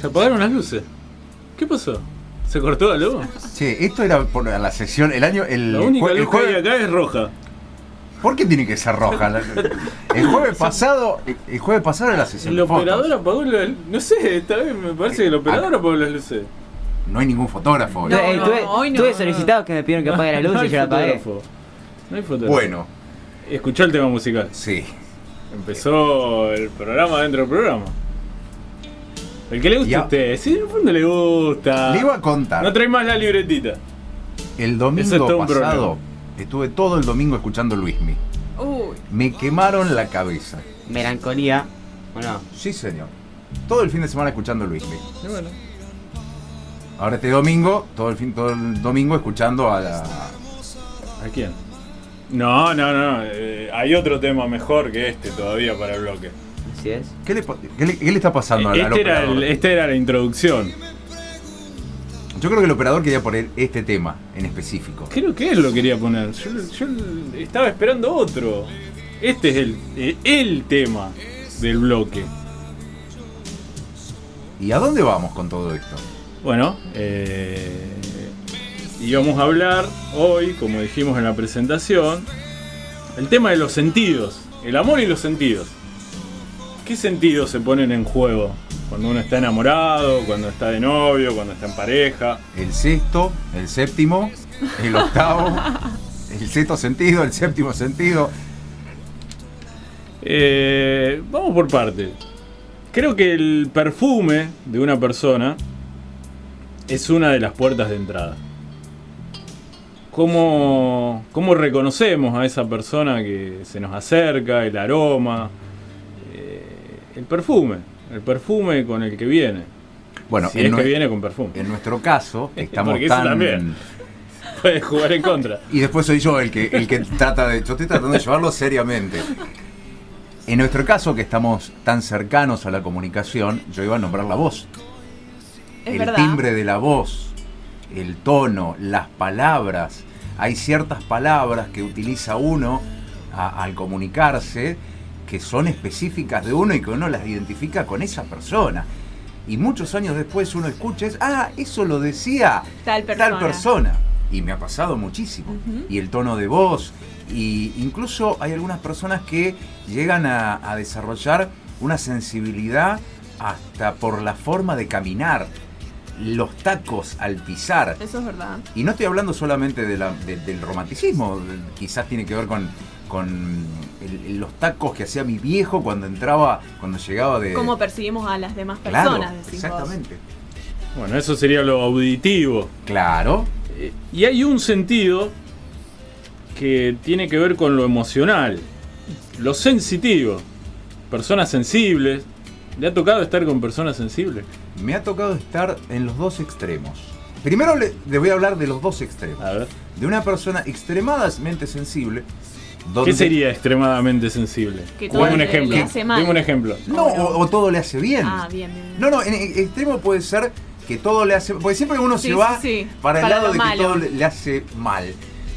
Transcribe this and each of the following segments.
Se apagaron las luces. ¿Qué pasó? ¿Se cortó la luz? Che, esto era por la sección, el año, el, La única el luz que hay jueves- acá es roja. ¿Por qué tiene que ser roja? El jueves pasado, el jueves pasado era la sesión. El operador apagó la No sé, esta vez me parece que el operador apagó las luces. No hay ningún fotógrafo. hoy. No, Eh, no, tuve, hoy no, tuve no. solicitados que me pidieron que apague la luz No y yo la apagué. No hay fotógrafo. Bueno, Escuchó el tema musical. sí. Empezó el programa dentro del programa. El que le gusta Ya. a usted, si en el fondo le gusta. Le iba a contar. No trae más la libretita. El domingo es pasado estuve todo el domingo escuchando Luismi. Uy, Me quemaron la cabeza. Melancolía. ¿O no? Sí, señor. Todo el fin de semana escuchando Luismi. Y bueno. Ahora este domingo, todo el fin, todo el domingo escuchando a la. ¿A quién? No, no, no. eh, hay otro tema mejor que este todavía para el bloque. Así es. ¿Qué le, pa- qué le- qué le está pasando al, al Este era, el- esta era la introducción. Yo creo que el operador quería poner este tema en específico. Creo que él lo quería poner. Yo, yo estaba esperando otro. Este es el, eh, el tema del bloque. ¿Y a dónde vamos con todo esto? Bueno, eh, íbamos a hablar hoy, como dijimos en la presentación, el tema de los sentidos. El amor y los sentidos. ¿Qué sentidos se ponen en juego? Cuando uno está enamorado, cuando está de novio, cuando está en pareja. El sexto, el séptimo, el octavo, el sexto sentido, el séptimo sentido. Eh, vamos por partes. Creo que el perfume de una persona es una de las puertas de entrada. ¿Cómo, cómo reconocemos a esa persona que se nos acerca, el aroma, el perfume, el perfume con el que viene? Bueno, si en, es que viene con perfume. en nuestro caso, estamos Porque eso tan. también. Puede jugar en contra. Y después soy yo el que, el que trata de. Yo estoy tratando de llevarlo seriamente. En nuestro caso, que estamos tan cercanos a la comunicación, yo iba a nombrar la voz. es el verdad. timbre de la voz, el tono, las palabras. Hay ciertas palabras que utiliza uno a- al comunicarse que son específicas de uno y que uno las identifica con esa persona. Y muchos años después uno escucha, es, ah, eso lo decía Tal persona. persona. Y me ha pasado muchísimo. Y el tono de voz. Y incluso hay algunas personas que llegan a, a desarrollar una sensibilidad hasta por la forma de caminar, los tacos al pisar. Eso es verdad. Y no estoy hablando solamente de la- de- del romanticismo, quizás tiene que ver con, con el- los tacos que hacía mi viejo cuando entraba, cuando llegaba de... Cómo percibimos a las demás Claro, personas, vos. exactamente. Bueno, eso sería lo auditivo. Claro, Eh, Y hay un sentido que tiene que ver con lo emocional, lo sensitivo, personas sensibles. ¿Le ha tocado estar con personas sensibles? me ha tocado estar en los dos extremos. Primero le, le voy a hablar de los dos extremos. A ver. De una persona extremadamente sensible, donde... ¿Qué sería extremadamente sensible? Que todo un le- ejemplo. le hace mal. Dime un ejemplo. No, o, o todo le hace bien. Ah, bien, bien. bien. No, no, en en extremo puede ser que todo le hace. Porque siempre uno Sí, se va sí, sí. para el Para lado lo de que malo. todo le, le hace mal.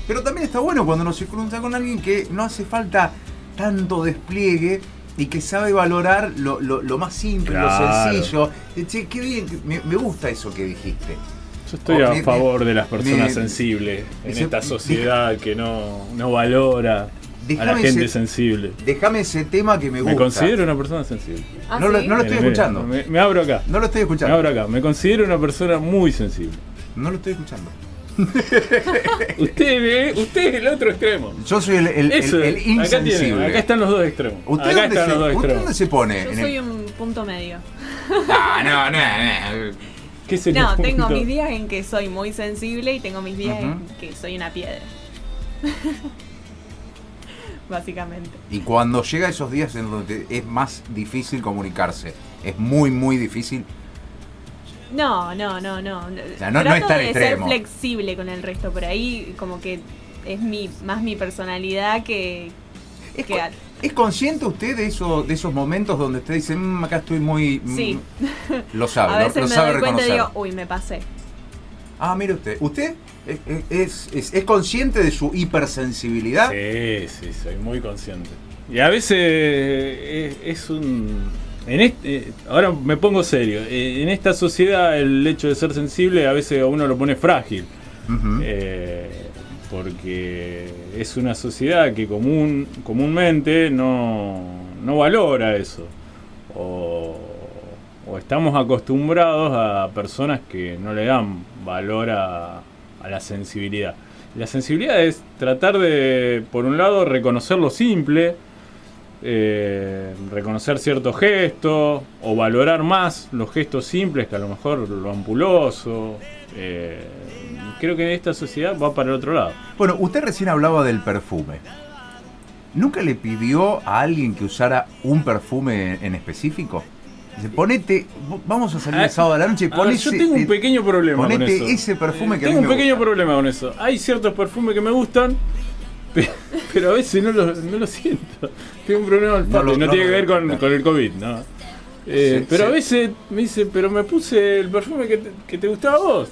Pero también está bueno cuando uno se cruza con alguien que no hace falta tanto despliegue y que sabe valorar lo, lo- lo más simple, Claro. lo sencillo. Eh, Che, qué bien, me, me gusta eso que dijiste. Yo estoy Oh, a me- favor de las personas me- sensibles en esta sociedad que no, no valora a la Déjame gente ese- sensible. Déjame ese tema que me Me gusta. considero una persona sensible. Ah, no lo- no estoy escuchando. Me, me abro acá. No lo estoy Me escuchando. abro acá. Me considero una persona muy sensible. No lo estoy escuchando. Usted, ve- usted es el otro extremo. Yo soy el, el- Eso, el acá, insensible. tiene, acá están los dos extremos. ¿Usted, acá dónde están se, los dos ¿Usted extremos. dónde se pone? Yo soy el- un punto medio. Ah, no, no, no. ¿Qué sería No, tengo mis días en que soy muy sensible y tengo mis días en que soy una piedra. Básicamente. Y cuando llega esos días en donde es más difícil comunicarse, es muy, muy difícil. No, no, no, no. sea, no- no Trato es tan de extremo. ser flexible con el resto. Por ahí como que es mi más mi personalidad que... ¿Es, que ¿es consciente usted de, eso, de esos momentos donde usted dice, "Mm, acá estoy muy... mm", Sí. Lo sabe, a veces lo, me sabe doy cuenta y reconocer. digo, uy, me pasé. Ah, mire usted. ¿Usted es, es- es- consciente de su hipersensibilidad? Sí, sí, soy muy consciente. Y a veces es, es un En este, eh, ahora me pongo serio. Eh, en esta sociedad el hecho de ser sensible a veces a uno lo pone frágil. Eh, porque es una sociedad que común, comúnmente no, no valora eso. O, o estamos acostumbrados a personas que no le dan valor a, la sensibilidad. La sensibilidad es tratar de, por un lado, reconocer lo simple, eh, reconocer ciertos gestos, o valorar más los gestos simples que a lo mejor lo ampuloso. Eh, creo que esta sociedad va para el otro lado. Bueno, usted recién hablaba del perfume. ¿Nunca le pidió a alguien que usara un perfume en específico? Dice, ponete, vamos a salir el Ah, sábado a la noche, A ver, ponete, yo tengo un pequeño problema con ponete eso. ese perfume que a tengo mí un me pequeño gusta. problema con eso. Hay ciertos perfumes que me gustan, pe- pero a veces no lo, no lo siento. Tengo un problema olfato No y no, no tiene que ver con, el COVID, ¿no? Eh, Sí, pero sí. a veces me dice, pero me puse el perfume que te, que te gustaba a vos.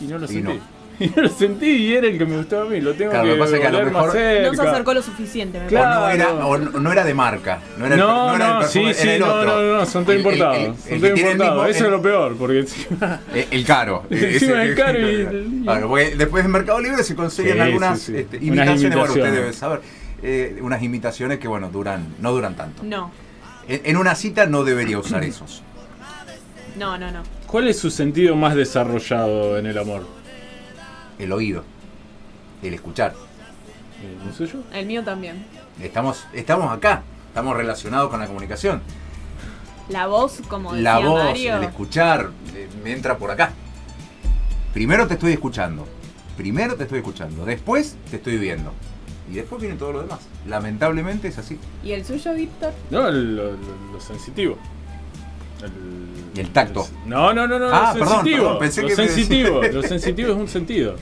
Y no lo Y sentí. No. Y no lo sentí y era el que me gustaba a mí. Lo tengo Claro, que, lo que pasa es que a lo mejor-. No se acercó lo suficiente, me O Claro. no, era, o no no era de marca. No, era el, per- No, no era el no, perfume, sí, era sí, el no, otro. no, no, son todos El- el- importados. el- son el todos el importados. Eso es el- lo peor, porque encima- El caro. Encima Ese el caro y- Claro, porque después en Mercado Libre se consiguen Sí, algunas sí, sí. este, Unas imitaciones, bueno, usted imitaciones. debe saber, eh, unas imitaciones que, bueno, duran, no duran tanto. No, En, en una cita no debería usar esos. no, no, no. ¿Cuál es su sentido más desarrollado en el amor? El oído, el escuchar. ¿El suyo? El mío también. Estamos, estamos acá, estamos relacionados con la comunicación. La voz, como decía La voz, Mario. el escuchar, eh, me entra por acá. Primero te estoy escuchando. Primero te estoy escuchando. Después te estoy viendo. Y después viene todo lo demás. Lamentablemente es así. ¿Y el suyo, Víctor? No, lo- lo sensitivo. El, ¿Y el tacto? no, no, no, no, Ah, lo perdón, sensitivo. perdón, pensé lo que sensitivo. Lo sensitivo es un sentido.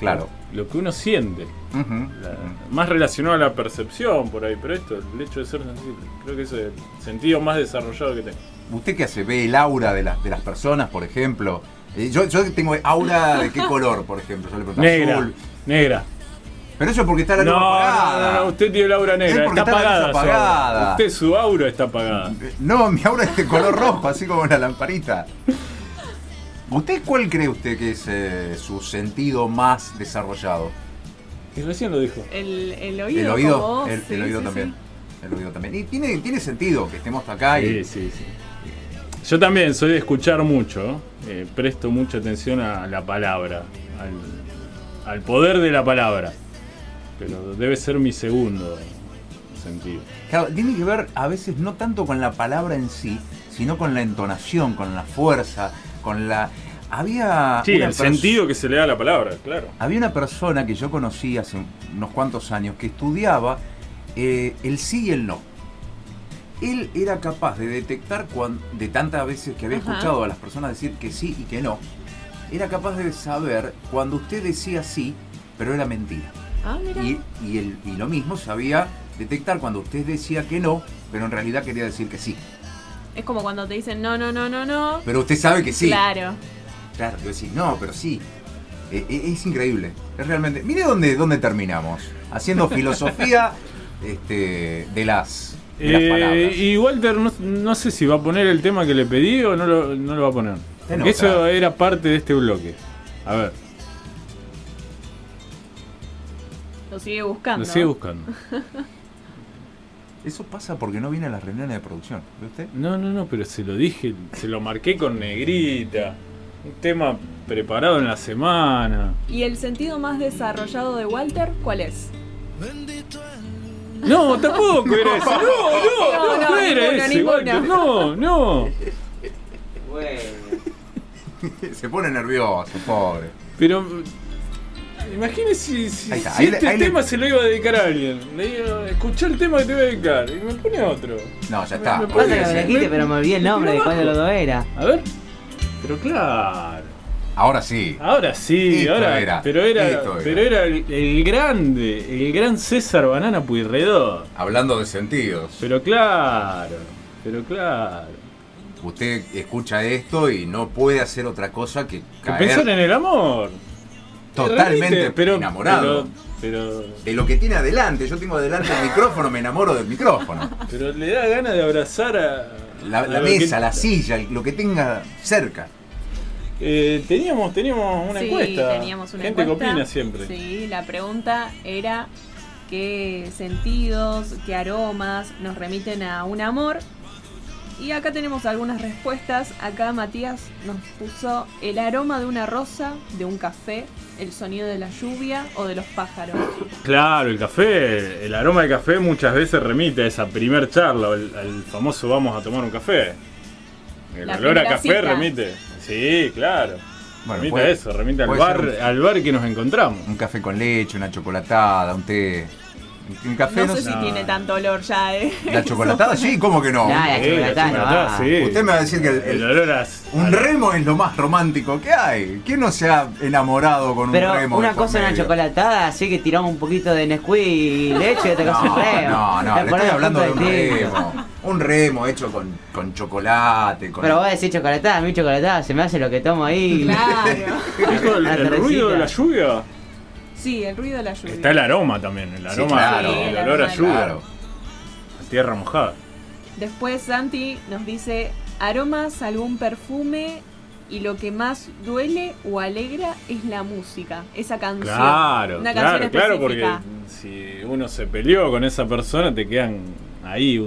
Claro. Lo que uno siente. La- más relacionado a la percepción por ahí, pero esto, el hecho de ser sensible. Creo que es el sentido más desarrollado que tengo. ¿Usted qué hace? ¿Ve el aura de, las de las personas, por ejemplo? Eh, yo, yo tengo aura de qué color, por ejemplo. Yo le pregunto, Negra. azul. Negra. Pero eso es porque está la No, luz no, apagada. no, no, usted tiene la aura negra. Es porque Está está la apagada. su. Usted, su aura está apagada. No, mi aura es de color rojo, así como una lamparita. ¿Usted cuál cree usted que es eh, su sentido más desarrollado? Y recién lo dijo. El, el oído. el oído, vos, el, sí, el oído sí, también. sí. El oído también. Y tiene, tiene sentido que estemos acá y Sí, sí, sí. Yo también soy de escuchar mucho, eh, presto mucha atención a la palabra, al, al poder de la palabra. Pero debe ser mi segundo sentido. Claro, tiene que ver a veces no tanto con la palabra en sí, sino con la entonación, con la fuerza, con la... Había Sí, el sentido que se le da a la palabra, claro. Había una persona que yo conocí hace unos cuantos años que estudiaba eh, el sí y el no. Él era capaz de detectar cuan- de tantas veces que había Ajá. escuchado a las personas decir que sí y que no, era capaz de saber cuando usted decía sí, pero era mentira. Ah, mira. Y, y, el- y lo mismo sabía detectar cuando usted decía que no, pero en realidad quería decir que sí. Es como cuando te dicen no, no, no, no, no. Pero usted sabe que sí. Claro. Claro, yo decís, no, pero sí. Eh, eh, es increíble. Es realmente. Mire dónde, dónde terminamos. Haciendo filosofía este, de las, de las Eh, palabras. y Walter, no, no sé si va a poner el tema que le pedí o no lo, no lo va a poner. Eso era parte de este bloque. A ver, Lo sigue buscando. lo sigue buscando. Eso pasa porque no viene a las reuniones de producción. ¿Ve usted? No, no, no, pero se lo dije, se lo marqué con negrita. Un tema preparado en la semana. ¿Y el sentido más desarrollado de Walter cuál es? No, tampoco era ese. No, no, No, no, no, era ese, ninguno. Walter. No, no. Bueno. Se pone nervioso, pobre. Pero imagínese si, si, Ahí está, si ahí le- este le- tema se lo iba a dedicar a alguien. Le digo, escuchá el tema que te voy a dedicar. Y me pone otro. No, ya está. Me- me Pasa pone me dijiste, pero me olvidé el nombre de cuál de los dos era. A ver. Pero claro. Ahora sí. Ahora sí, Esto ahora. era, pero era, esto era. pero era el, el grande, el gran César Banana Pueyrredón. Hablando de sentidos. Pero claro, pero claro. Usted escucha esto y no puede hacer otra cosa que Que caer pensar en el amor. Totalmente pero, enamorado. Pero, pero, de lo que tiene adelante. Yo tengo adelante el micrófono, me enamoro del micrófono. pero le da ganas de abrazar a, La, la A ver, mesa, ¿qué- la silla, lo que tenga cerca. Eh, teníamos, teníamos una sí, encuesta. teníamos una Gente encuesta. que opina siempre. Sí, la pregunta era qué sentidos, qué aromas nos remiten a un amor. Y acá tenemos algunas respuestas. Acá Matías nos puso el aroma de una rosa, de un café, el sonido de la lluvia o de los pájaros. Claro, el café, el aroma del café muchas veces remite a esa primer charla, al, al famoso vamos a tomar un café. El La olor a café cita. remite. Sí, claro. Bueno, remite puede- a eso, remite al bar, un- al bar que nos encontramos. Un café con leche, una chocolatada, un té. Un café No no, sé si No. tiene tanto olor ya, ¿eh? La chocolatada, sí, ¿cómo que no? La Sí, chocolatada no chocolatada, va. sí. Usted me va a decir que el, El el- olor a... un remo es lo más romántico que hay. ¿Quién no se ha enamorado con un Pero remo? una cosa es una chocolatada, así que tiramos un poquito de Nesquik y leche y otra cosa No, remo. no, no, le estoy hablando de un remo. Un remo hecho con, con chocolate. Con... Pero vos decís chocolatada, a mí chocolatada se me hace lo que tomo ahí. Claro. El, el ruido de la lluvia. Sí, el ruido de la lluvia. Está el aroma también, el Sí, aroma, claro. el Sí, el olor a lluvia, Claro. a tierra mojada. Después Santi nos dice aromas, algún perfume y lo que más duele o alegra es la música, esa canción. Claro, una claro, canción claro, porque específica. si uno se peleó con esa persona te quedan ahí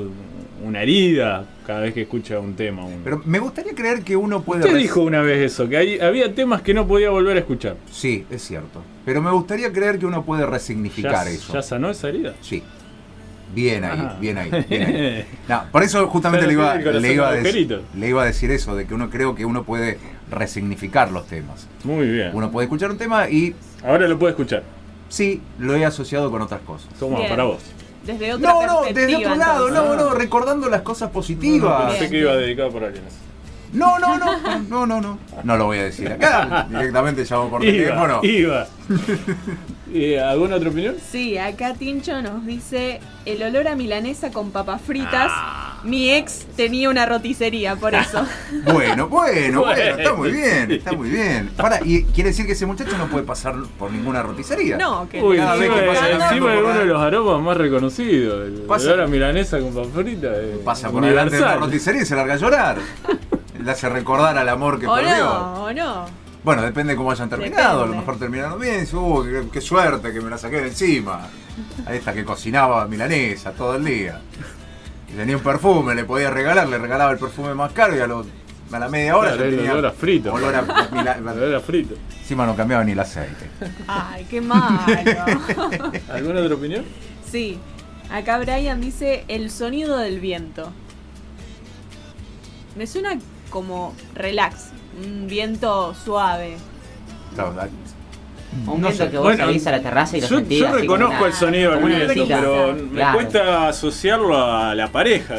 una herida cada vez que escucha un tema. Pero me gustaría creer que uno puede. Usted dijo una vez eso, que hay- había temas que no podía volver a escuchar. Sí, es cierto. Pero me gustaría creer que uno puede resignificar ¿Ya, eso. ¿Ya sanó esa herida? Sí. Bien ahí, Ajá. bien ahí, bien ahí. No, por eso justamente le iba, le, iba a decir, le iba a decir eso, de que uno creo que uno puede resignificar los temas. Muy bien. Uno puede escuchar un tema y Ahora lo puede escuchar. sí, lo he asociado con otras cosas. Toma, Bien. para vos. Desde otra No, no, desde otro lado, entonces. no, no, recordando las cosas positivas. Pensé que iba dedicado por alguien. eso. No, no, no, no, no, no. No lo voy a decir acá. Directamente llamo por teléfono. Iba, iba. Eh, ¿Alguna otra opinión? Sí, acá Tincho nos dice el olor a milanesa con papas fritas. Ah. Mi ex tenía una roticería, por eso. Bueno, bueno, bueno, está muy bien, está muy bien. Para, y quiere decir que ese muchacho no puede pasar por ninguna roticería. No, que Uy, cada vez encima, que pasa encima de por uno la- de los aromas más reconocidos. El Pasa- olor a milanesa con frita. eh, Pasa por delante de una universal. roticería y se larga a llorar. Le hace recordar al amor que o perdió. no, o no. Bueno, depende de cómo hayan terminado. A lo mejor terminaron bien. "Uh, qué, qué suerte que me la saqué de encima. A esta que cocinaba milanesa todo el día. Tenía un perfume, le podía regalar, le regalaba el perfume más caro y a, lo- a la media hora Claro, ya el tenía olor a frito. olor a olor a frito. Encima no cambiaba ni el aceite. Ay, qué malo. ¿Alguna otra opinión? Sí, acá Brian dice el sonido del viento. Me suena como relax, un viento suave. Claro, da- Un No viento sé. que vos Bueno, salís a la terraza y lo Yo, sentís yo reconozco una- el sonido del viento, visita. pero me cuesta asociarlo a la pareja.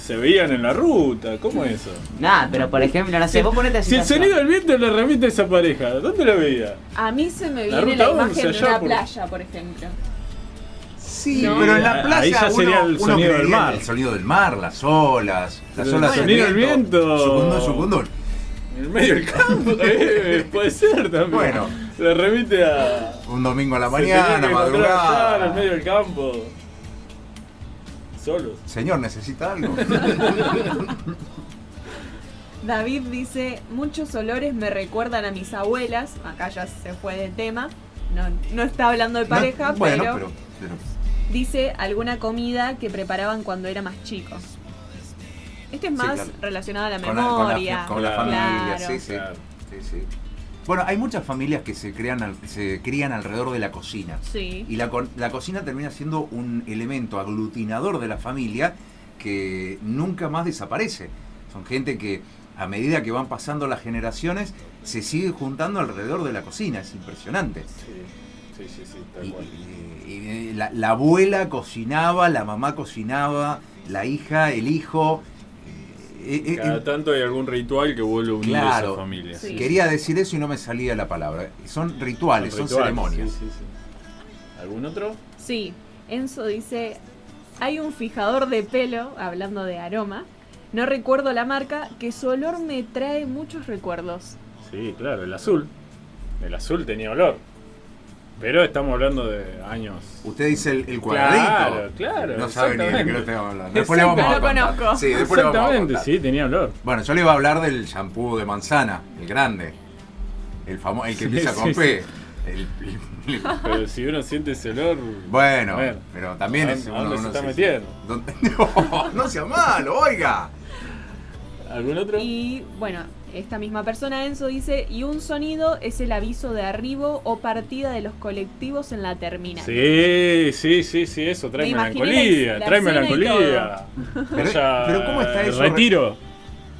Se veían en la ruta, ¿cómo es eso? Nah, pero por ejemplo, no sé, vos ponete a Si el sonido del viento le remite a esa pareja, ¿dónde la veía? A mí se me La viene ruta la 11 imagen de una por- playa, por ejemplo. Sí, No. pero en la Ahí playa ya uno- sería el uno sonido del mar. El sonido del mar, las olas, las El olas sonido del viento. Sucundún, sucundún. En el medio del campo, eh, puede ser también. Bueno. Le remite a. Un domingo a la mañana, allá, en el madrugada. medio del campo. Solos. Señor, ¿necesita algo? David dice, muchos olores me recuerdan a mis abuelas. Acá ya se fue de tema. No, no está hablando de pareja, No, bueno, pero, pero, pero dice alguna comida que preparaban cuando era más chico. Este es Sí, más claro. relacionado a la con la, con la- memoria. con la Claro. familia, Claro. sí, sí, Claro. sí, sí. Bueno, hay muchas familias que se, crean al- se crían alrededor de la cocina. Sí. Y la, co- la cocina termina siendo un elemento aglutinador de la familia que nunca más desaparece. Son gente que a medida que van pasando las generaciones se sigue juntando alrededor de la cocina. Es impresionante. Sí, sí, sí, sí, tal Y, cual. y- y la, la abuela cocinaba, la mamá cocinaba, la hija, el hijo. Eh, eh, Cada eh, tanto hay algún ritual que vuelve a unir Claro. esa familia. Sí. Quería decir eso y no me salía la palabra. Son rituales, son, rituales, ceremonias. sí, sí, sí. ¿Algún otro? Sí, Enzo dice, hay un fijador de pelo, hablando de aroma, no recuerdo la marca, que su olor me trae muchos recuerdos. Sí, claro, el azul. El azul tenía olor. Pero estamos hablando de años. Usted dice el, el cuadradito. Claro, claro, No sabe ni de qué lo estamos hablando. Después le vamos a lo contar. conozco. Sí, después le vamos a contar. sí, tenía olor. Bueno, yo le iba a hablar del shampoo de manzana, el grande. El famoso, el que Sí, empieza sí, con sí. P. El- el- Pero si uno siente ese olor. bueno, ver, pero también ¿a es dónde- a dónde se está metiendo? ¿Dónde- No, no sea malo, oiga. ¿Algún otro? Y bueno, esta misma persona, Enzo, dice, y un sonido es el aviso de arribo o partida de los colectivos en la terminal. Sí, sí, sí, sí, eso trae Me melancolía, la- la trae melancolía. Pero, Ya, pero ¿cómo está eso? Retiro.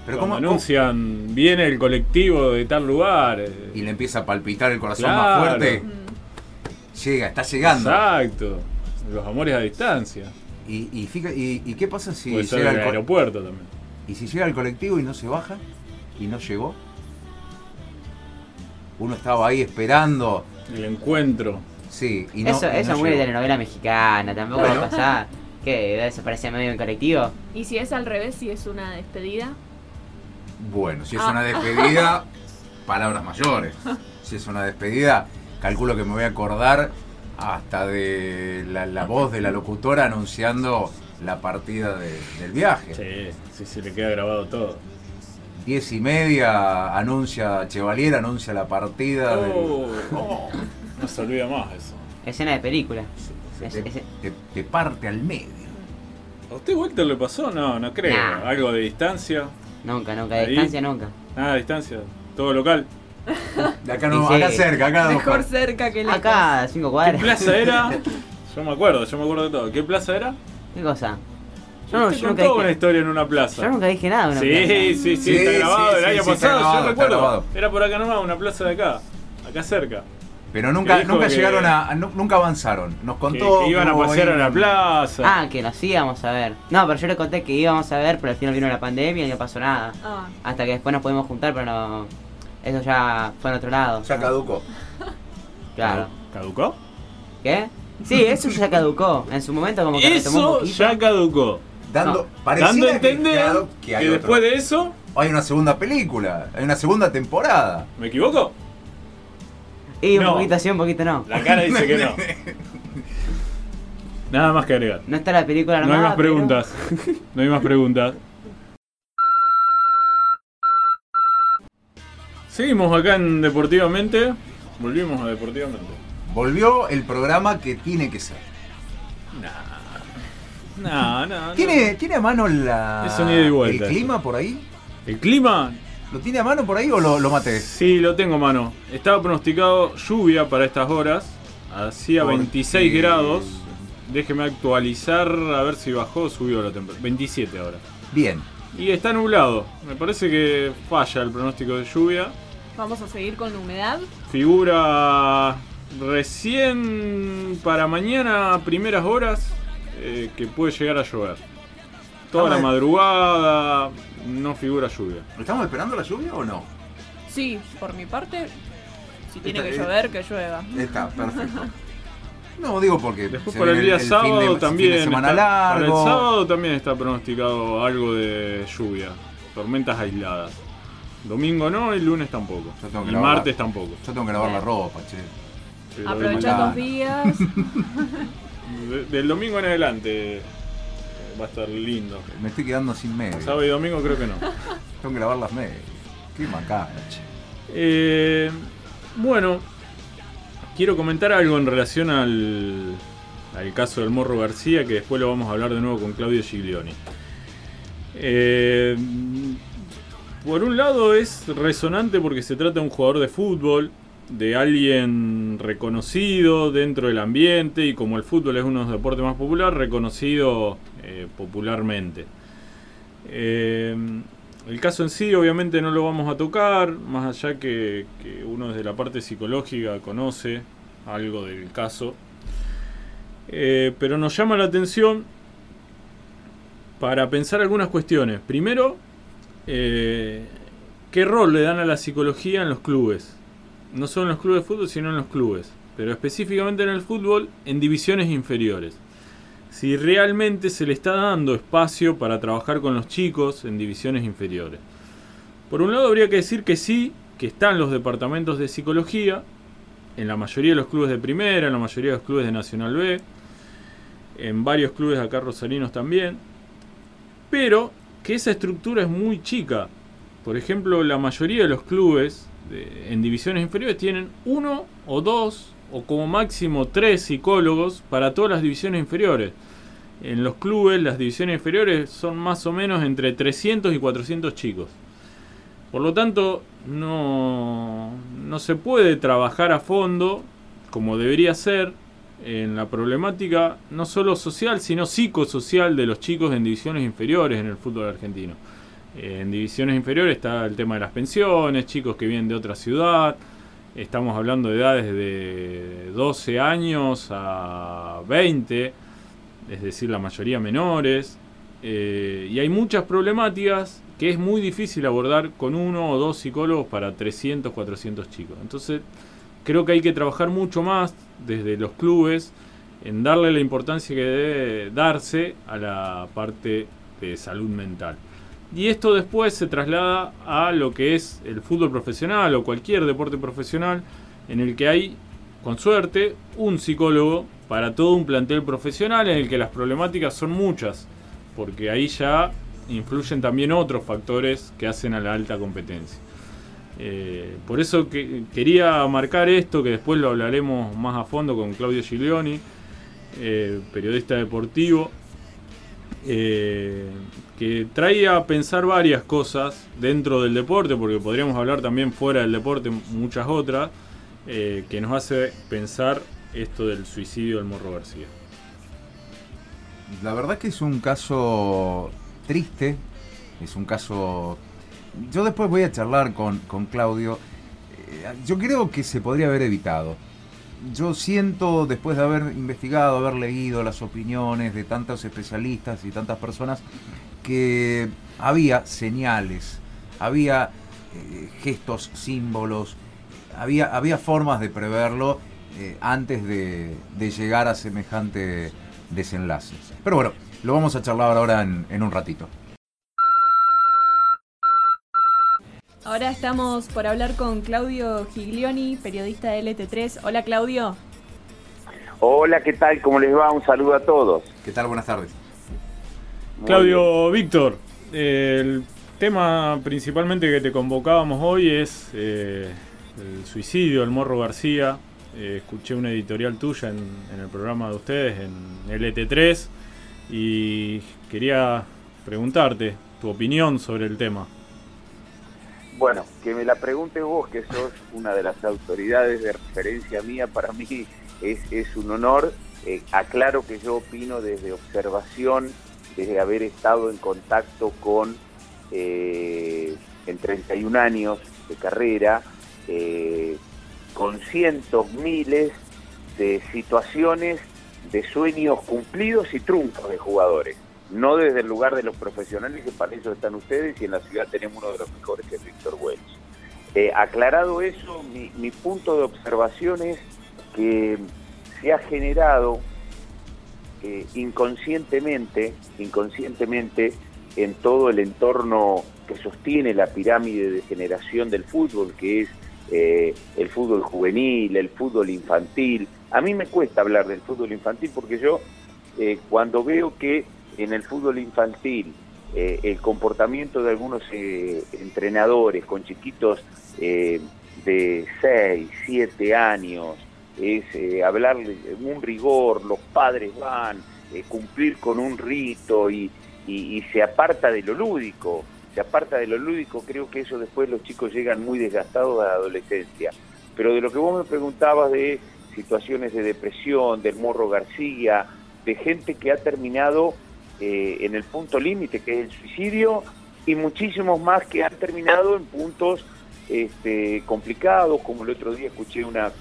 Pero Cuando ¿cómo, anuncian, viene el colectivo de tal lugar. eh, Y le empieza a palpitar el corazón Claro. más fuerte. Mm. Llega, está llegando. Exacto. Los amores a distancia. Y, y, fija- y- y qué pasa si Puede llega co- aeropuerto también. y si llega el colectivo y no se baja y no llegó? Uno estaba ahí esperando. El encuentro. Sí, y no, eso y no eso es muy de telenovela mexicana, tampoco Bueno. va a pasar. ¿Qué? ¿Desaparecía medio en colectivo? Y si es al revés, si es una despedida. Bueno, si es Ah. una despedida, palabras mayores. Si es una despedida, calculo que me voy a acordar hasta de la, la voz de la locutora anunciando la partida de- del viaje. Sí, sí, se le queda grabado todo. Diez y media anuncia Chevalier, anuncia la partida del- Oh, oh, no se olvida más eso. Escena de película. Es- te, es- te- te parte al medio. ¿A usted Walter le pasó? No, no creo. Nah. Algo de distancia. nunca, nunca. De Ahí. distancia nunca. Nada de distancia. Todo local. De acá, no, Sí, sí. acá cerca, acá Mejor cerca que lejos. Acá, cinco ¿Qué cuadras. plaza era? Yo me acuerdo, yo me acuerdo de todo. ¿Qué plaza era? ¿Qué cosa? Yo, no, yo, nunca contó una dije, historia en una plaza. yo nunca dije nada. una Sí, plaza. sí, sí, Sí, está grabado sí, el año pasado, grabado, yo recuerdo. Era por acá nomás, una plaza de acá, acá cerca. Pero nunca, nunca llegaron a. nu- Nunca avanzaron. Nos contó. que iban a pasear ahí a la un- plaza. Ah, que nos íbamos a ver. No, pero yo le conté que íbamos a ver, pero al final vino la pandemia y no pasó nada. Ah, Hasta que después nos pudimos juntar, pero no. Eso ya fue en otro lado. Ya caducó. Claro. ¿Caducó? ¿Qué? Sí, eso ya caducó. En su momento como que un Eso poquito. ya caducó. Dando, No. Dando a que- entender claro, que, que hay otro. después de eso, Hay una segunda película, hay una segunda temporada. ¿me equivoco? Y un No. poquito sí, un poquito no. La cara dice que no. Nada más que agregar. No está la película No hay armada, más pero- preguntas. No hay más preguntas. Seguimos acá en Deportivamente. Volvimos a Deportivamente. Volvió el programa que tiene que ser. No, no, no. ¿Tiene, ¿tiene a mano la, Es un ida y vuelta el clima por ahí? ¿El clima? ¿Lo tiene a mano por ahí o lo, lo maté? Sí, lo tengo, mano. Estaba pronosticado lluvia para estas horas. Hacía Porque- 26 grados. Déjeme actualizar a ver si bajó o subió la temperatura. 27 ahora. Bien. Y está nublado. Me parece que falla el pronóstico de lluvia. vamos a seguir con la humedad. Figura recién para mañana, primeras horas, eh, que puede llegar a llover. Toda la madrugada no figura lluvia. ¿Estamos esperando la lluvia o no? Sí, por mi parte, si tiene Esta- que llover, que llueva. Está, perfecto. No, digo porque. Después para el día sábado de- también. semana está- para el sábado también está pronosticado algo de lluvia. Tormentas aisladas. Domingo no y lunes tampoco. Yo tengo que Y lavar martes tampoco. Yo tengo que lavar la ropa, che. Mañana. dos días. de- del domingo en adelante eh, va a estar lindo. Me estoy quedando sin medio. Sábado y domingo creo que no. Tengo que lavar las medias. Qué che. Eh, bueno, quiero comentar algo en relación al, al caso del Morro García, que después lo vamos a hablar de nuevo con Claudio Giglioni. Eh, por un lado es resonante porque se trata de un jugador de fútbol, de alguien reconocido dentro del ambiente y como el fútbol es uno de los deportes más populares, reconocido eh, popularmente. Eh, el caso en sí obviamente no lo vamos a tocar, más allá que, que uno desde la parte psicológica conoce algo del caso. Eh, pero nos llama la atención para pensar algunas cuestiones. Primero, ¿qué rol le dan a la psicología en los clubes? No solo en los clubes de fútbol, sino en los clubes. Pero específicamente en el fútbol, en divisiones inferiores. Si realmente se le está dando espacio para trabajar con los chicos en divisiones inferiores. Por un lado habría que decir que sí, que están los departamentos de psicología, en la mayoría de los clubes de primera, en la mayoría de los clubes de Nacional B, en varios clubes acá rosarinos también, pero que esa estructura es muy chica. Por ejemplo, la mayoría de los clubes en divisiones inferiores tienen uno o dos o como máximo tres psicólogos para todas las divisiones inferiores. En los clubes las divisiones inferiores son más o menos entre 300 y 400 chicos. Por lo tanto, no, no se puede trabajar a fondo como debería ser en la problemática no solo social, sino psicosocial de los chicos en divisiones inferiores en el fútbol argentino. En divisiones inferiores está el tema de las pensiones, chicos que vienen de otra ciudad, estamos hablando de edades de 12 años a 20, es decir, la mayoría menores, eh, y hay muchas problemáticas que es muy difícil abordar con uno o dos psicólogos para 300, 400 chicos. Entonces, creo que hay que trabajar mucho más desde los clubes en darle la importancia que debe darse a la parte de salud mental. Y esto después se traslada a lo que es el fútbol profesional o cualquier deporte profesional en el que hay, con suerte, un psicólogo para todo un plantel profesional en el que las problemáticas son muchas, porque ahí ya influyen también otros factores que hacen a la alta competencia. Eh, por eso que, quería marcar esto, que después lo hablaremos más a fondo con Claudio Giglioni, eh, periodista deportivo, eh, que trae a pensar varias cosas dentro del deporte, porque podríamos hablar también fuera del deporte muchas otras, que nos hace pensar esto del suicidio del Morro García. La verdad que es un caso triste, es un caso yo después voy a charlar con, Claudio. Eh, yo creo que se podría haber evitado. Yo siento, después de haber investigado, haber leído las opiniones de tantos especialistas y tantas personas, que había señales, había eh, gestos, símbolos, había, había formas de preverlo eh, antes de, llegar a semejante desenlace. Pero bueno, lo vamos a charlar ahora en un ratito. Ahora estamos por hablar con Claudio Giglioni, periodista de LT3. Hola Claudio. Hola, ¿qué tal? ¿Cómo les va? Un saludo a todos. ¿Qué tal? Buenas tardes. Claudio, Víctor, el tema principalmente que te convocábamos hoy es eh, el suicidio del Morro García. Eh, escuché una editorial tuya en, en, el programa de ustedes, en LT3, y quería preguntarte tu opinión sobre el tema. Bueno, que me la preguntes vos, que sos una de las autoridades de referencia mía, para mí es, un honor. Eh, aclaro que yo opino desde observación, desde haber estado en contacto con, eh, en 31 años de carrera, eh, con cientos, miles de situaciones de sueños cumplidos y truncos de jugadores no desde el lugar de los profesionales, que para eso están ustedes, y en la ciudad tenemos uno de los mejores, que es Víctor Wells. Eh, aclarado eso, mi, punto de observación es que se ha generado eh, inconscientemente, inconscientemente en todo el entorno que sostiene la pirámide de generación del fútbol, que es eh, el fútbol juvenil, el fútbol infantil. A mí me cuesta hablar del fútbol infantil porque yo cuando veo que en el fútbol infantil eh, el comportamiento de algunos eh, entrenadores con chiquitos eh, de 6, 7 años, es hablar de un rigor, los padres van, cumplir con un rito y, y, se aparta de lo lúdico, se aparta de lo lúdico, creo que eso después los chicos llegan muy desgastados a la adolescencia. Pero de lo que vos me preguntabas de situaciones de depresión, del morro García, de gente que ha terminado eh, en el punto límite, que es el suicidio, y muchísimos más que han terminado en puntos este, complicados, como el otro día escuché una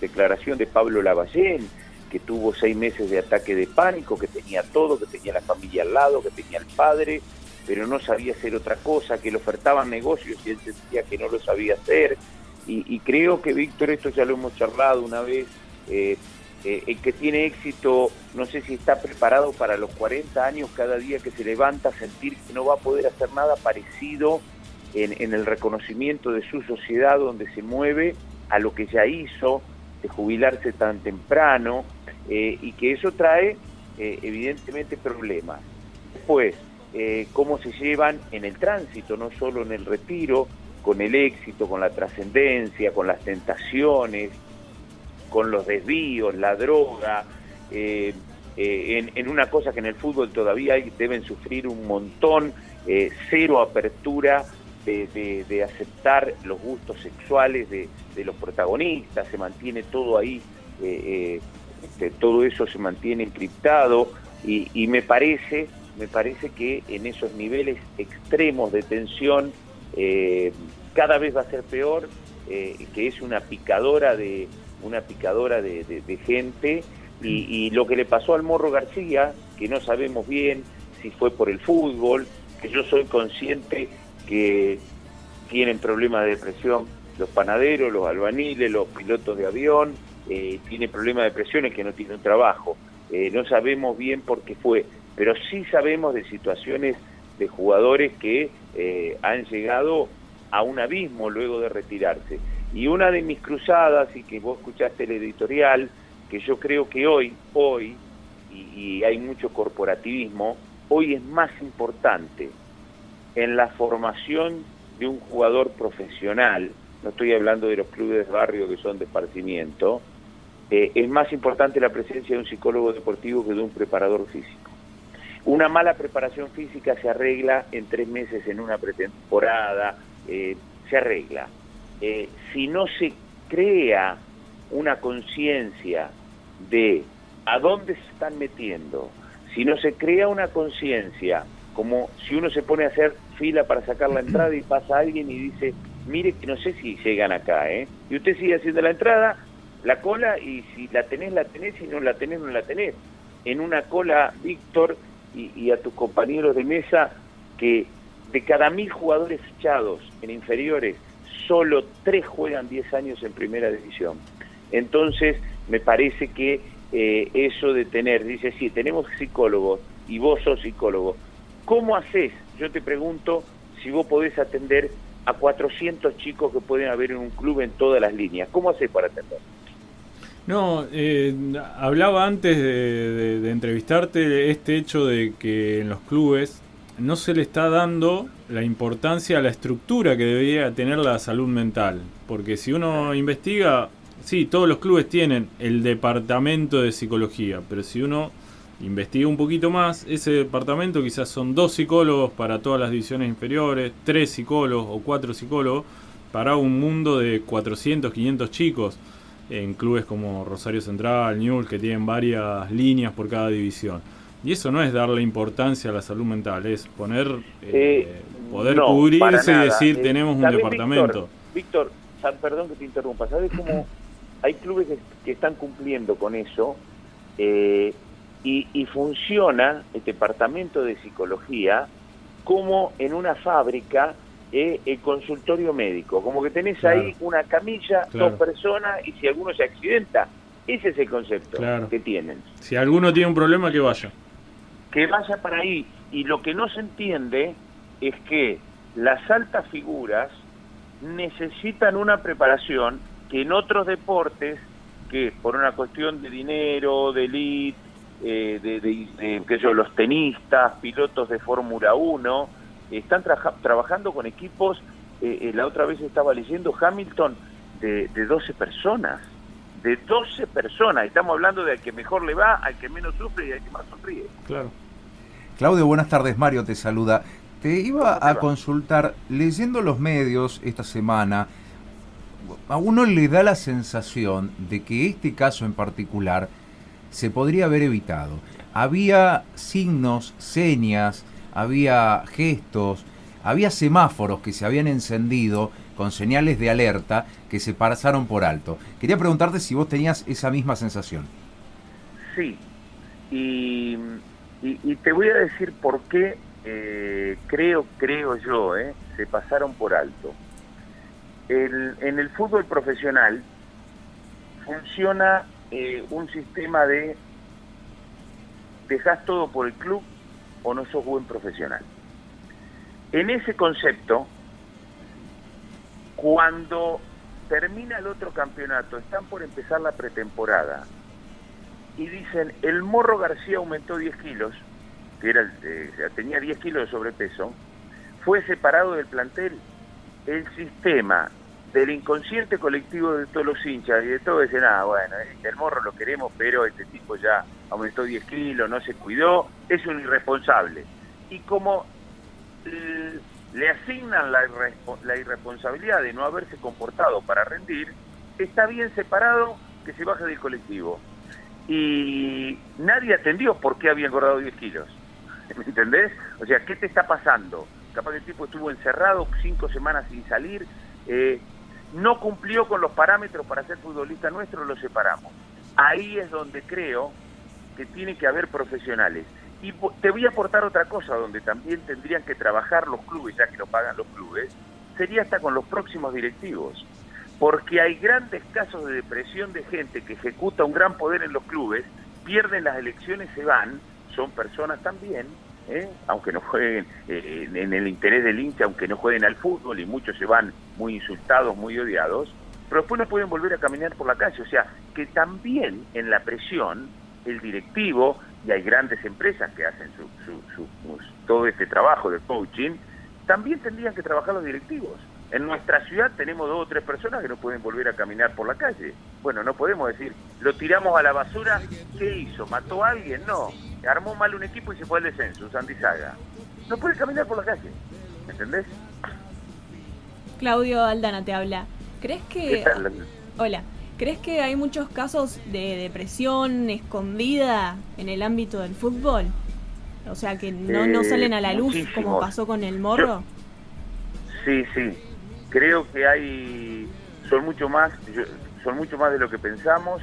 declaración de Pablo Lavallén, que tuvo seis meses de ataque de pánico, que tenía todo, que tenía la familia al lado, que tenía el padre, pero no sabía hacer otra cosa, que le ofertaban negocios y él sentía que no lo sabía hacer. Y, creo que, Víctor, esto ya lo hemos charlado una vez, eh, eh, el que tiene éxito, no sé si está preparado para los 40 años cada día que se levanta, sentir que no va a poder hacer nada parecido en, el reconocimiento de su sociedad donde se mueve a lo que ya hizo, jubilarse tan temprano eh, y que eso trae eh, evidentemente problemas. Después, cómo se llevan en el tránsito, no solo en el retiro, con el éxito, con la trascendencia, con las tentaciones, con los desvíos, la droga, en, una cosa que en el fútbol todavía hay, deben sufrir un montón, cero apertura de, aceptar los gustos sexuales de, los protagonistas, se mantiene todo ahí, eh, eh, este, todo eso se mantiene encriptado y, me parece, me parece que en esos niveles extremos de tensión eh, cada vez va a ser peor, que es una picadora de una picadora de, gente y, y lo que le pasó al Morro García, que no sabemos bien si fue por el fútbol, que yo soy consciente que tienen problemas de depresión, los panaderos, los albaniles, los pilotos de avión, eh, tienen problemas de depresión y que no tienen trabajo. Eh, no sabemos bien por qué fue, pero sí sabemos de situaciones de jugadores que eh, han llegado a un abismo luego de retirarse. Y una de mis cruzadas, y que vos escuchaste el editorial, que yo creo que hoy, hoy, y hay mucho corporativismo, hoy es más importante en la formación de un jugador profesional, no estoy hablando de los clubes de barrio que son de esparcimiento, eh, es más importante la presencia de un psicólogo deportivo que de un preparador físico. Una mala preparación física se arregla en tres meses en una pretemporada, eh, se arregla. Eh, si no se crea una conciencia de a dónde se están metiendo, si no se crea una conciencia como si uno se pone a hacer fila para sacar la entrada y pasa alguien y dice, mire que no sé si llegan acá, ¿eh? Y usted sigue haciendo la entrada, la cola, y si la tenés, la tenés, si no la tenés, no la tenés. En una cola, Víctor, y, a tus compañeros de mesa, que de cada mil jugadores echados en inferiores, solo tres juegan 10 años en primera división. Entonces, me parece que eh, eso de tener, dice, sí, tenemos psicólogos y vos sos psicólogo, ¿Cómo haces? Yo te pregunto si vos podés atender a 400 chicos que pueden haber en un club en todas las líneas. ¿Cómo haces para atender? No, eh, hablaba antes de, de, entrevistarte este hecho de que en los clubes no se le está dando la importancia a la estructura que debería tener la salud mental. Porque si uno investiga, sí, todos los clubes tienen el departamento de psicología, pero si uno investigué un poquito más, ese departamento quizás son dos psicólogos para todas las divisiones inferiores, tres psicólogos o cuatro psicólogos para un mundo de 400, 500 chicos en clubes como Rosario Central, Newell, que tienen varias líneas por cada división. Y eso no es darle importancia a la salud mental, es poner, eh, eh, poder cubrirse y decir eh, tenemos un departamento. Víctor, perdón que te interrumpa, ¿sabes cómo hay clubes que, están cumpliendo con eso? Y, funciona el departamento de psicología como en una fábrica eh, el consultorio médico, como que tenés ahí una camilla, dos personas y si alguno se accidenta, ese es el concepto que tienen. Si alguno tiene un problema, que vaya. Que vaya para ahí. Y lo que no se entiende es que las altas figuras necesitan una preparación que en otros deportes, que por una cuestión de dinero, de elite, eh, de, que yo, los tenistas, pilotos de Fórmula 1, están trabajando con equipos, eh, eh, la otra vez estaba leyendo Hamilton, de, de 12 personas, de 12 personas, estamos hablando de al que mejor le va, al que menos sufre y al que más sonríe. Claro. Claudio, buenas tardes, Mario te saluda. Te iba a consultar, leyendo los medios esta semana, a uno le da la sensación de que este caso en particular se podría haber evitado. Había signos, señas, había gestos, había semáforos que se habían encendido con señales de alerta que se pasaron por alto. Quería preguntarte si vos tenías esa misma sensación. Sí, y, te voy a decir por qué eh, creo, creo yo, eh, se pasaron por alto. en el fútbol profesional funciona eh, un sistema de dejas todo por el club o no sos buen profesional. En ese concepto, cuando termina el otro campeonato, están por empezar la pretemporada y dicen, el Morro García aumentó 10 kilos, que era, tenía 10 kilos de sobrepeso, fue separado del plantel. El sistema del inconsciente colectivo de todos los hinchas y de todo dicen, ah, bueno, el Morro lo queremos, pero este tipo ya aumentó 10 kilos, no se cuidó, es un irresponsable. Y como le asignan la, irresponsabilidad de no haberse comportado para rendir, está bien separado que se baje del colectivo. Y nadie atendió por qué había engordado 10 kilos. ¿Me entendés? O sea, ¿qué te está pasando? Capaz el tipo estuvo encerrado cinco semanas sin salir, eh, no cumplió con los parámetros para ser futbolista nuestro, lo separamos. Ahí es donde creo que tiene que haber profesionales. Y te voy a aportar otra cosa donde también tendrían que trabajar los clubes, ya que lo pagan los clubes, sería hasta con los próximos directivos. Porque hay grandes casos de depresión de gente que ejecuta un gran poder en los clubes, pierden las elecciones, se van, son personas también, ¿eh? aunque no jueguen eh, en el interés del hincha, aunque no jueguen al fútbol y muchos se van muy insultados, muy odiados, pero después no pueden volver a caminar por la calle. O sea, que también en la presión el directivo y hay grandes empresas que hacen su, todo este trabajo de coaching, también tendrían que trabajar los directivos. En nuestra ciudad tenemos dos o tres personas que no pueden volver a caminar por la calle. Bueno, no podemos decir, lo tiramos a la basura, ¿qué hizo? ¿Mató a alguien? No. Armó mal un equipo y se fue al descenso, Sandy Saga. No puede caminar por la calle. ¿Entendés? Claudio Aldana te habla. ¿Crees que... Hola. ¿Crees que hay muchos casos de depresión escondida en el ámbito del fútbol? O sea, que no, no eh, salen a la luz como pasó con el morro. sí, sí. Creo que hay son mucho más son mucho más de lo que pensamos.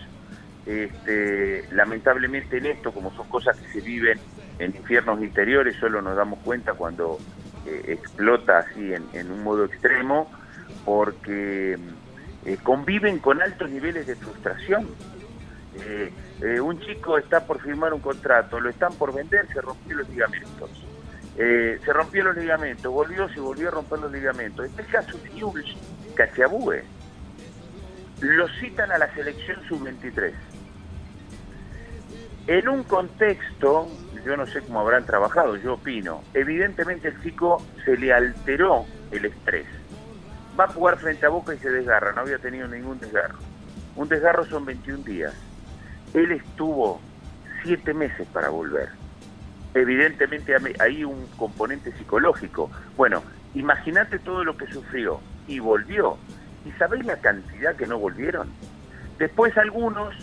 Este, lamentablemente en esto, como son cosas que se viven en infiernos interiores, solo nos damos cuenta cuando eh, explota así en, un modo extremo, porque eh, conviven con altos niveles de frustración. Eh, eh, un chico está por firmar un contrato, lo están por vender, se rompió los ligamentos. se rompió los ligamentos, volvió, se volvió a romper los ligamentos. Este caso de Jules Cachabue. Lo citan a la selección sub-23. En un contexto, yo no sé cómo habrán trabajado, yo opino, evidentemente el chico se le alteró el estrés va a jugar frente a Boca y se desgarra, no había tenido ningún desgarro. Un desgarro son 21 días. Él estuvo 7 meses para volver. Evidentemente hay un componente psicológico. Bueno, imagínate todo lo que sufrió y volvió. ¿Y sabéis la cantidad que no volvieron? Después algunos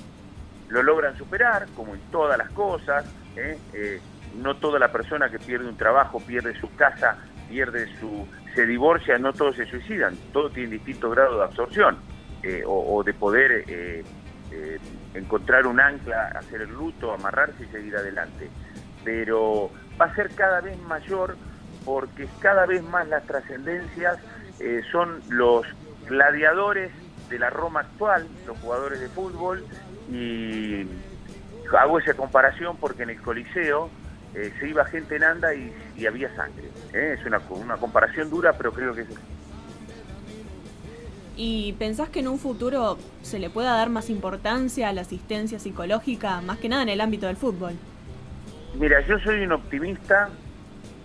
lo logran superar, como en todas las cosas. ¿eh? Eh, no toda la persona que pierde un trabajo pierde su casa, pierde su, se divorcia, no todos se suicidan, todos tienen distintos grados de absorción eh, o, de poder encontrar un ancla, hacer el luto, amarrarse y seguir adelante. Pero va a ser cada vez mayor porque cada vez más las trascendencias son los gladiadores de la Roma actual, los jugadores de fútbol, y hago esa comparación porque en el Coliseo eh, se iba gente en anda y, había sangre. ¿eh? Es una, una comparación dura, pero creo que es ¿Y pensás que en un futuro se le pueda dar más importancia a la asistencia psicológica, más que nada en el ámbito del fútbol? Mira, yo soy un optimista,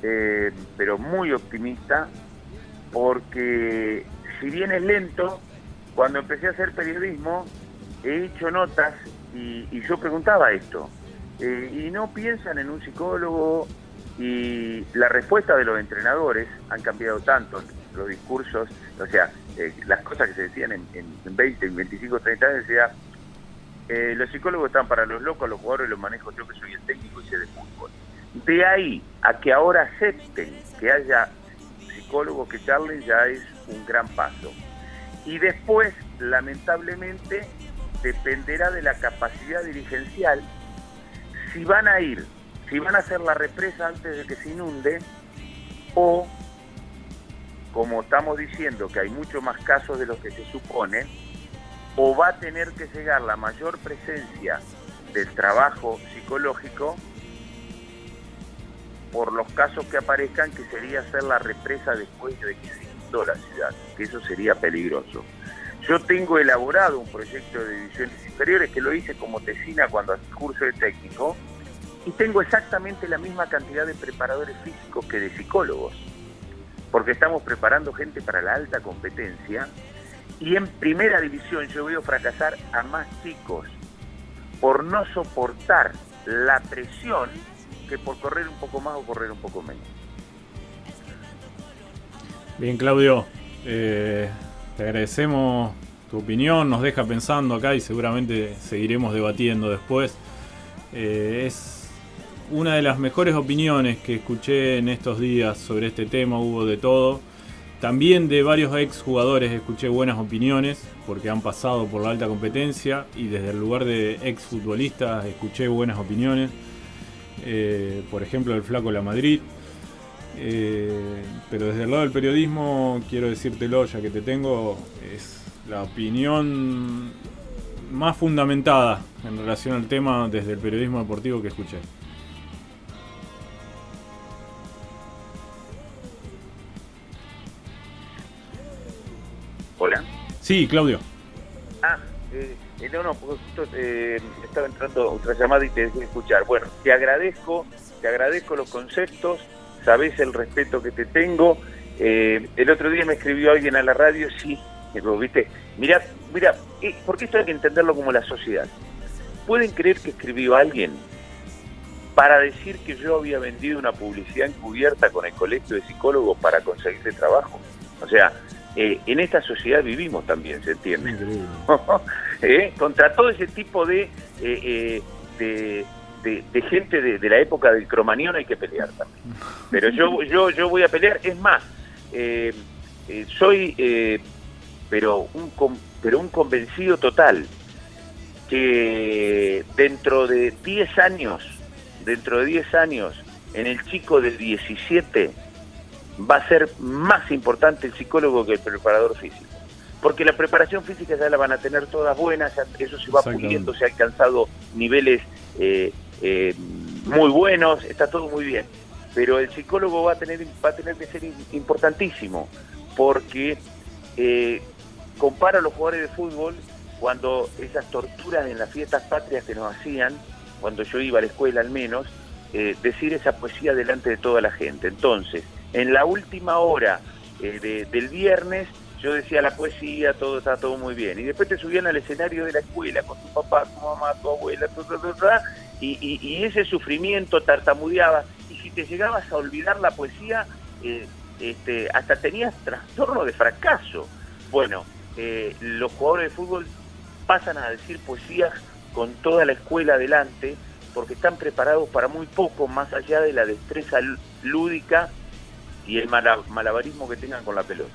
eh, pero muy optimista, porque si bien es lento, cuando empecé a hacer periodismo, he hecho notas y yo preguntaba esto, eh, y no piensan en un psicólogo y la respuesta de los entrenadores han cambiado tanto, los discursos, o sea, eh, las cosas que se decían en, en 20, 25, 30 años, decía, eh, los psicólogos están para los locos, los jugadores los manejo yo que soy el técnico y sé de fútbol. De ahí a que ahora acepten que haya psicólogos que charlen ya es un gran paso. Y después, lamentablemente, dependerá de la capacidad dirigencial si van a ir, si van a hacer la represa antes de que se inunde, o, como estamos diciendo que hay mucho más casos de los que se supone, o va a tener que llegar la mayor presencia del trabajo psicológico por los casos que aparezcan, que sería hacer la represa después de que se inundó la ciudad, que eso sería peligroso. Yo tengo elaborado un proyecto de divisiones inferiores que lo hice como tesina cuando hacía curso de técnico y tengo exactamente la misma cantidad de preparadores físicos que de psicólogos, porque estamos preparando gente para la alta competencia y en primera división yo veo fracasar a más chicos por no soportar la presión que por correr un poco más o correr un poco menos. Bien, Claudio, eh, te agradecemos tu opinión, nos deja pensando acá y seguramente seguiremos debatiendo después. Eh, es una de las mejores opiniones que escuché en estos días sobre este tema, hubo de todo. También de varios ex jugadores escuché buenas opiniones porque han pasado por la alta competencia y desde el lugar de ex futbolistas escuché buenas opiniones. Eh, por ejemplo, el Flaco La Madrid. Eh, pero desde el lado del periodismo, quiero decírtelo ya que te tengo, es la opinión más fundamentada en relación al tema desde el periodismo deportivo que escuché. Hola. Sí, Claudio. Ah, eh, eh, no, no, porque justo eh, estaba entrando otra llamada y te dejé de escuchar. Bueno, te agradezco, te agradezco los conceptos, sabes el respeto que te tengo. Eh, el otro día me escribió alguien a la radio, sí, pero, viste, mira, mira, eh, porque esto hay que entenderlo como la sociedad. ¿Pueden creer que escribió alguien para decir que yo había vendido una publicidad encubierta con el colegio de psicólogos para conseguirse trabajo? O sea, eh, en esta sociedad vivimos también, ¿se entiende? ¿Eh? Contra todo ese tipo de, eh, eh, de, de- de gente de, de la época del cromañón hay que pelear también. Pero yo, yo, yo voy a pelear, es más, eh, eh, soy eh, pero, un, pero un convencido total que dentro de 10 años, dentro de 10 años, en el chico de 17 va a ser más importante el psicólogo que el preparador físico. Porque la preparación física ya la van a tener todas buenas, eso se va puliendo, se ha alcanzado niveles eh, eh, muy buenos, está todo muy bien. Pero el psicólogo va a tener, va a tener que ser im- importantísimo, porque eh, comparo a los jugadores de fútbol cuando esas torturas en las fiestas patrias que nos hacían, cuando yo iba a la escuela al menos, eh, decir esa poesía delante de toda la gente. Entonces, en la última hora eh, de- del viernes, yo decía la poesía, todo está todo muy bien. Y después te subían al escenario de la escuela con tu papá, tu mamá, tu abuela, tu, tu, tu, y, y- y ese sufrimiento tartamudeaba. Y si te llegabas a olvidar la poesía, eh, este, hasta tenías trastorno de fracaso. Bueno, eh, los jugadores de fútbol pasan a decir poesías con toda la escuela adelante porque están preparados para muy poco más allá de la destreza lú- lúdica y el mala- malabarismo que tengan con la pelota.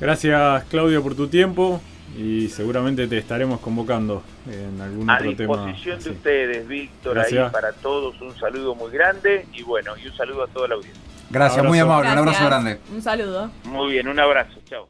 Gracias, Claudio, por tu tiempo y seguramente te estaremos convocando en algún A otro tema. disposición de ustedes, Víctor, ahí Gracias. para todos un saludo muy grande y bueno, y un saludo a toda la audiencia. Gracias, muy amable, un abrazo grande. Un saludo. Muy bien, un abrazo, chao.